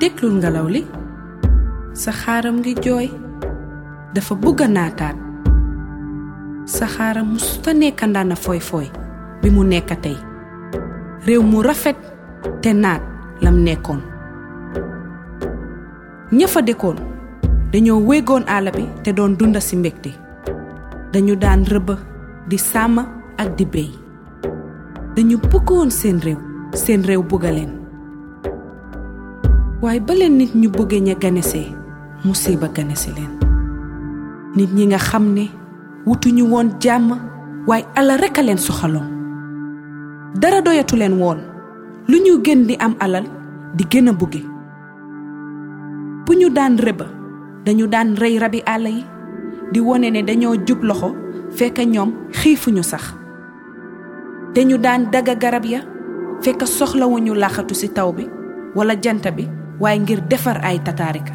déglul ngelaw li sa xaaram ngi jooy dafa bugg a naataat sa xaaram musuta nekka ndaana foy foy bi mu nekk tey réew mu rafet te naat lam nekkoon ña fa dëkkoon dañoo wéegoon àll bi te doon dunda ci mbégte. Dañu daan rëbb di sàmm ak di béy. Dañu bëggoon seen réew seen réew bugga leen waaye ba nit ñu bëggee ña ganesee musiba ganesi leen. Nit ñi nga xam ne wutuñu woon jàmm waaye ala rekk a leen soxaloon. Dara doyatu leen woon. Lu ñu gën di am alal di gën a bugge. Bu ñu daan rëba dañu daan rey rabi àll yi di wone ne dañoo jub loxo fekk ñoom xiifuñu sax. Dañu daan daga garab ya fekk soxlawuñu laxatu ci taw bi walla jant bi waaye ngir defar ay tataarika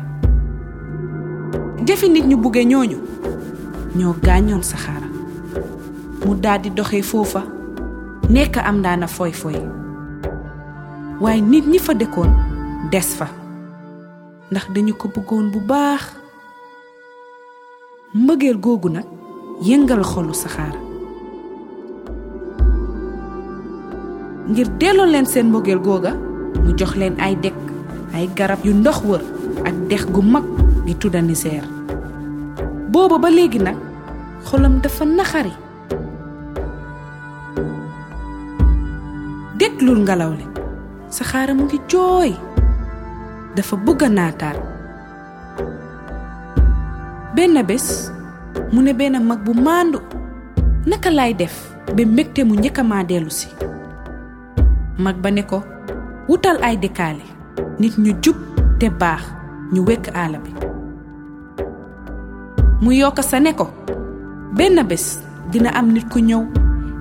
jëfi nit ñu bugge ñooñu ñoo gaañoon saxaara. Mu daldi doxe foofa nekk am daana foy foy waaye nit ñi fa dëkkoon des fa. Ndax dañu ko bëggoon bu baax. Mbëggeel googu nag yëngal xolu saxaara. Ngir delloo leen seen mbëggeel googa mu jox leen ay dekk ay garab yu ndox wër ak dex gu mag gi tudda Niseer booba ba léegi nag xolam dafa naxari. Déglul ngelaw li saxaara mu ngi jooy dafa bëgg a naataat benn bés mu ne benn mag bu maandu naka lay def ba mbégte mu njëkk a maa dellu si? Mag ba ne ko wutal ay dëkkaale nit ñu jub te baax ñu wekk àll bi. Mu yokk sa ne ko benn bés dina am nit ku ñëw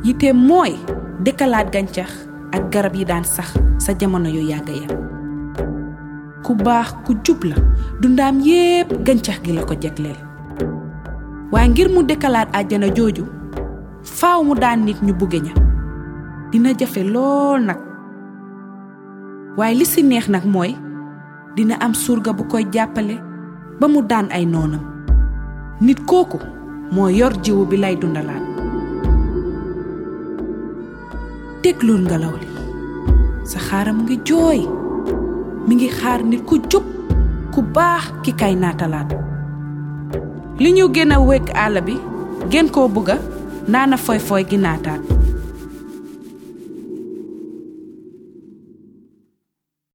yiteem mooy dëkkalaat gàncax ak garab yi daan sax sa jamono yu yàgg ya. Ku baax ku jub la dundaam yépp gàncax gi la ko jegleel waaye ngir mu dëkkalaat àjjana jooju faaw mu daan nit ñu bugge ña. Dina jafe lool nag waaye li ci neex nag mooy dina am surga bu koy jàppale ba mu daan ay noonam. Nit kooku moo yor jiwu bi lay dundalaat déglul ngelaw li. Sa xaaram ngi jooy. Mi ngi xaar nit ku jub ku baax ki kay naatalaat li ñu gën a wekk àll bi gën koo bugga naana foy foy gi naataat